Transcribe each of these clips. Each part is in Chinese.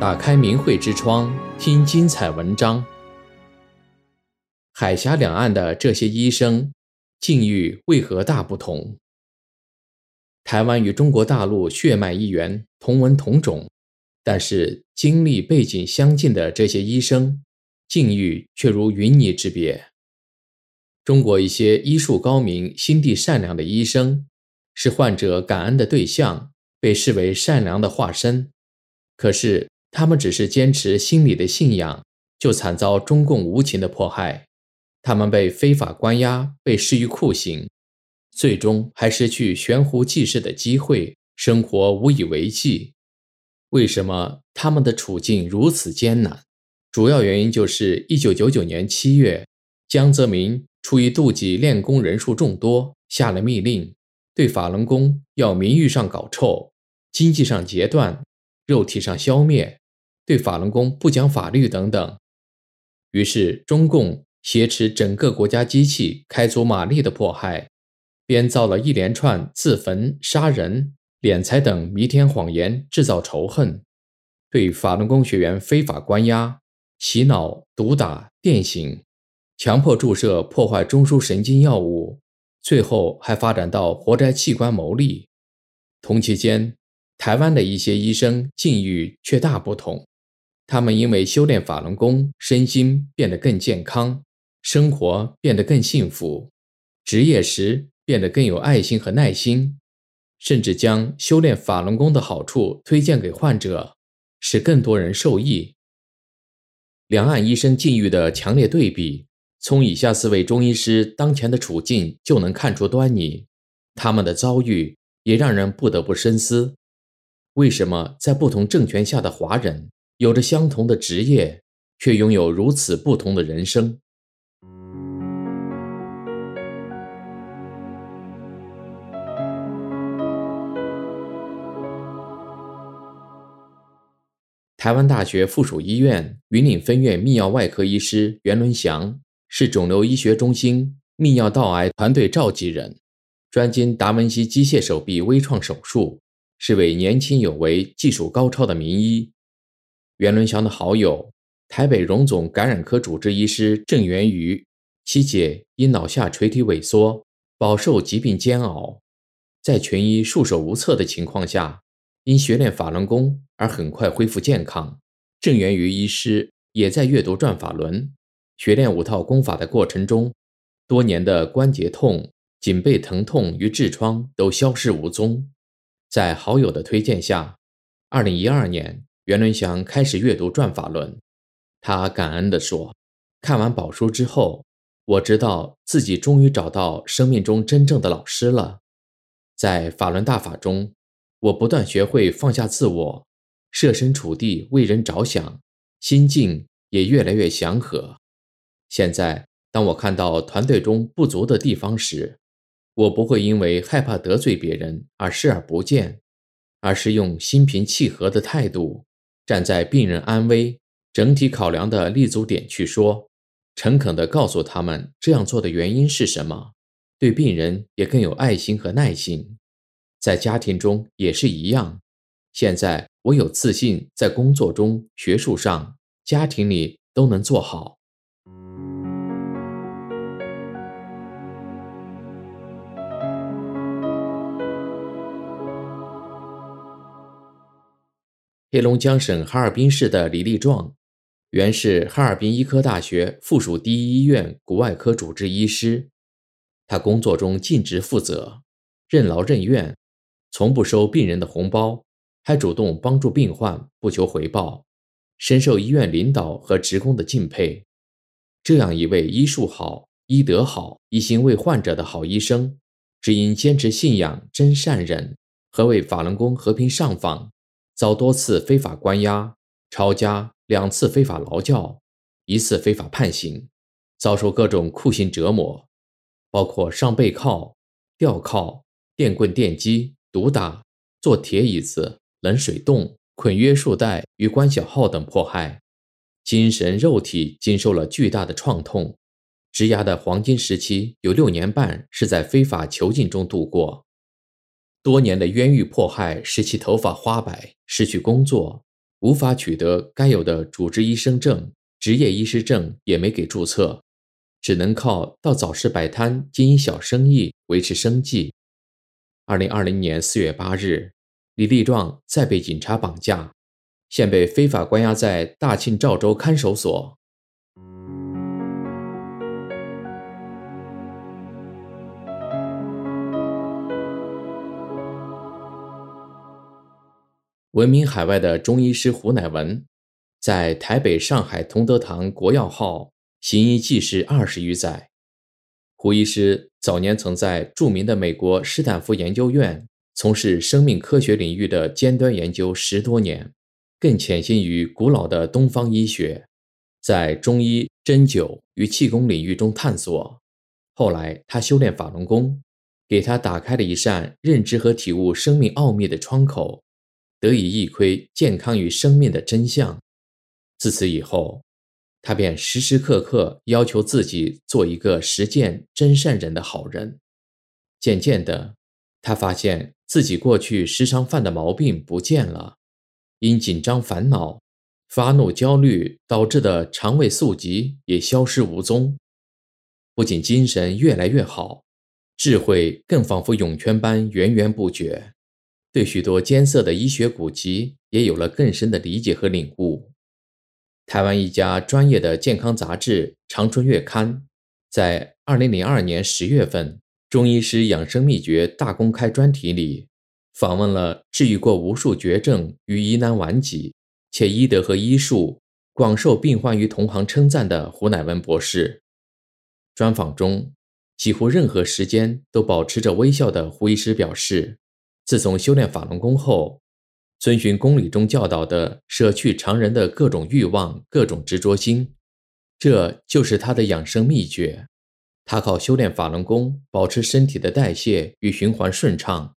打开明慧之窗，听精彩文章。海峡两岸的这些医生，境遇为何大不同？台湾与中国大陆血脉一源，同文同种，但是经历背景相近的这些医生，境遇却如云泥之别。中国一些医术高明、心地善良的医生，是患者感恩的对象，被视为善良的化身。可是，他们只是坚持心里的信仰，就惨遭中共无情的迫害。他们被非法关押，被施于酷刑，最终还失去悬壶济世的机会，生活无以为继。为什么他们的处境如此艰难？主要原因就是一九九九年七月，江泽民出于妒忌练功人数众多，下了密令，对法轮功要名誉上搞臭，经济上截断。肉体上消灭，对法轮功不讲法律等等，于是中共挟持整个国家机器，开足马力的迫害，编造了一连串自焚、杀人、敛财等弥天谎言，制造仇恨，对法轮功学员非法关押、洗脑、毒打、电刑，强迫注射破坏中枢神经药物，最后还发展到活摘器官牟利。同期间，台湾的一些医生境遇却大不同，他们因为修炼法轮功，身心变得更健康，生活变得更幸福，职业时变得更有爱心和耐心，甚至将修炼法轮功的好处推荐给患者，使更多人受益。两岸医生境遇的强烈对比，从以下四位中医师当前的处境就能看出端倪，他们的遭遇也让人不得不深思。为什么在不同政权下的华人有着相同的职业，却拥有如此不同的人生？台湾大学附属医院云岭分院泌尿外科医师袁伦祥是肿瘤医学中心泌尿道癌团队召集人，专精达文西机械手臂微创手术。是位年轻有为、技术高超的名医。袁伦祥的好友，台北荣总感染科主治医师郑元瑜，其姐因脑下垂体萎缩，饱受疾病煎熬，在全医束手无策的情况下，因学练法轮功而很快恢复健康。郑元瑜医师也在阅读转法轮，学练五套功法的过程中，多年的关节痛、颈背疼痛与痔疮都消失无踪。在好友的推荐下，二零一二年，袁伦祥开始阅读《转法轮》。他感恩地说：“看完宝书之后，我知道自己终于找到生命中真正的老师了。在法轮大法中，我不断学会放下自我，设身处地为人着想，心境也越来越祥和。现在，当我看到团队中不足的地方时，我不会因为害怕得罪别人而视而不见，而是用心平气和的态度，站在病人安危、整体考量的立足点去说，诚恳的告诉他们这样做的原因是什么，对病人也更有爱心和耐心。在家庭中也是一样。现在我有自信，在工作中、学术上、家庭里都能做好。黑龙江省哈尔滨市的李立壮，原是哈尔滨医科大学附属第一医院骨外科主治医师。他工作中尽职负责，任劳任怨，从不收病人的红包，还主动帮助病患，不求回报，深受医院领导和职工的敬佩。这样一位医术好、医德好、一心为患者的好医生，只因坚持信仰、真善忍和为法轮功和平上访。遭多次非法关押、抄家，两次非法劳教，一次非法判刑，遭受各种酷刑折磨，包括上背铐、吊铐、电棍电击、毒打、坐铁椅子、冷水冻、捆约束带与关小号等迫害，精神肉体经受了巨大的创痛。职涯的黄金时期有六年半是在非法囚禁中度过。多年的冤狱迫害使其头发花白，失去工作，无法取得该有的主治医生证、执业医师证，也没给注册，只能靠到早市摆摊经营小生意维持生计。二零二零年四月八日，李立壮再被警察绑架，现被非法关押在大庆肇州看守所。闻名海外的中医师胡乃文，在台北、上海同德堂国药号行医济世二十余载。胡医师早年曾在著名的美国斯坦福研究院从事生命科学领域的尖端研究十多年，更潜心于古老的东方医学，在中医、针灸与气功领域中探索。后来，他修炼法轮功，给他打开了一扇认知和体悟生命奥秘的窗口。得以一窥健康与生命的真相。自此以后，他便时时刻刻要求自己做一个实践真善人的好人。渐渐的，他发现自己过去时常犯的毛病不见了，因紧张烦恼、发怒焦虑导致的肠胃宿疾也消失无踪。不仅精神越来越好，智慧更仿佛涌泉般源源不绝。对许多艰涩的医学古籍也有了更深的理解和领悟。台湾一家专业的健康杂志《长春月刊》在二零零二年十月份《中医师养生秘诀大公开》专题里，访问了治愈过无数绝症与疑难顽疾，且医德和医术广受病患与同行称赞的胡乃文博士。专访中，几乎任何时间都保持着微笑的胡医师表示。自从修炼法轮功后，遵循公理中教导的舍去常人的各种欲望、各种执着心，这就是他的养生秘诀。他靠修炼法轮功保持身体的代谢与循环顺畅。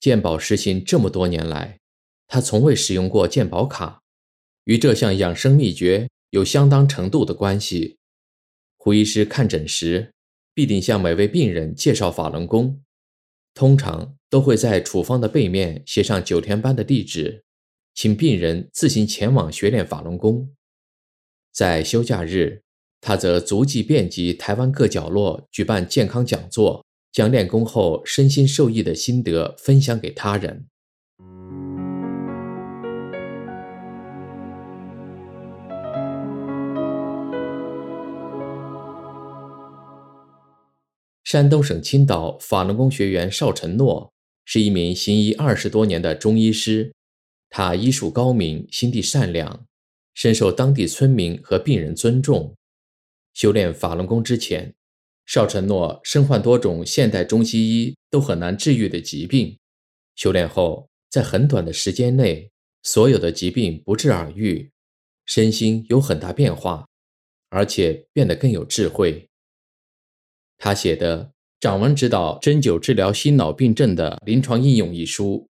鉴宝实行这么多年来，他从未使用过鉴宝卡，与这项养生秘诀有相当程度的关系。胡医师看诊时，必定向每位病人介绍法轮功。通常都会在处方的背面写上九天班的地址，请病人自行前往学练法轮功。在休假日，他则足迹遍及台湾各角落，举办健康讲座，将练功后身心受益的心得分享给他人。山东省青岛法轮功学员邵承诺是一名行医二十多年的中医师，他医术高明，心地善良，深受当地村民和病人尊重。修炼法轮功之前，邵承诺身患多种现代中西医都很难治愈的疾病。修炼后，在很短的时间内，所有的疾病不治而愈，身心有很大变化，而且变得更有智慧。他写的《掌纹指导针灸治疗心脑病症的临床应用》一书，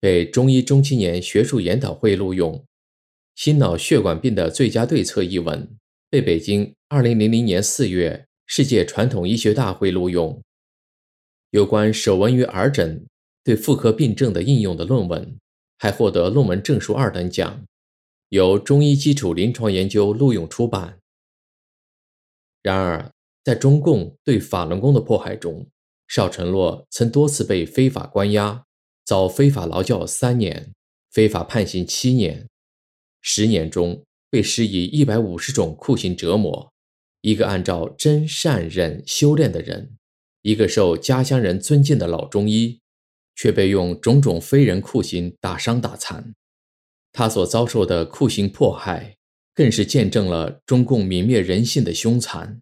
被中医中青年学术研讨会录用；《心脑血管病的最佳对策》一文，被北京2000年4月世界传统医学大会录用。有关手纹与耳诊对妇科病症的应用的论文，还获得论文证书二等奖，由中医基础临床研究录用出版。然而，在中共对法轮功的迫害中，邵承洛曾多次被非法关押，遭非法劳教三年，非法判刑七年，十年中被施以一百五十种酷刑折磨。一个按照真善忍修炼的人，一个受家乡人尊敬的老中医，却被用种种非人酷刑打伤打残。他所遭受的酷刑迫害，更是见证了中共泯灭人性的凶残。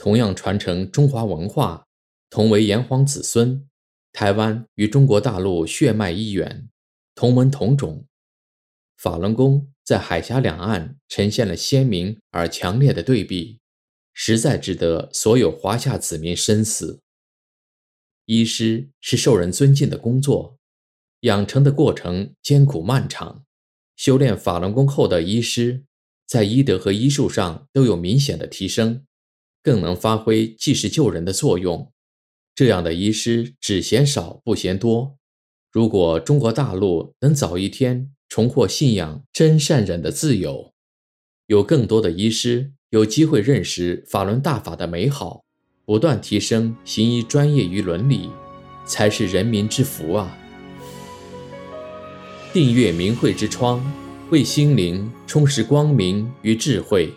同样传承中华文化，同为炎黄子孙，台湾与中国大陆血脉一源，同文同种。法轮功在海峡两岸呈现了鲜明而强烈的对比，实在值得所有华夏子民深思。医师是受人尊敬的工作，养成的过程艰苦漫长。修炼法轮功后的医师，在医德和医术上都有明显的提升。更能发挥济世救人的作用，这样的医师只嫌少不嫌多。如果中国大陆能早一天重获信仰真善忍的自由，有更多的医师有机会认识法轮大法的美好，不断提升行医专业与伦理，才是人民之福啊！订阅明慧之窗，为心灵充实光明与智慧。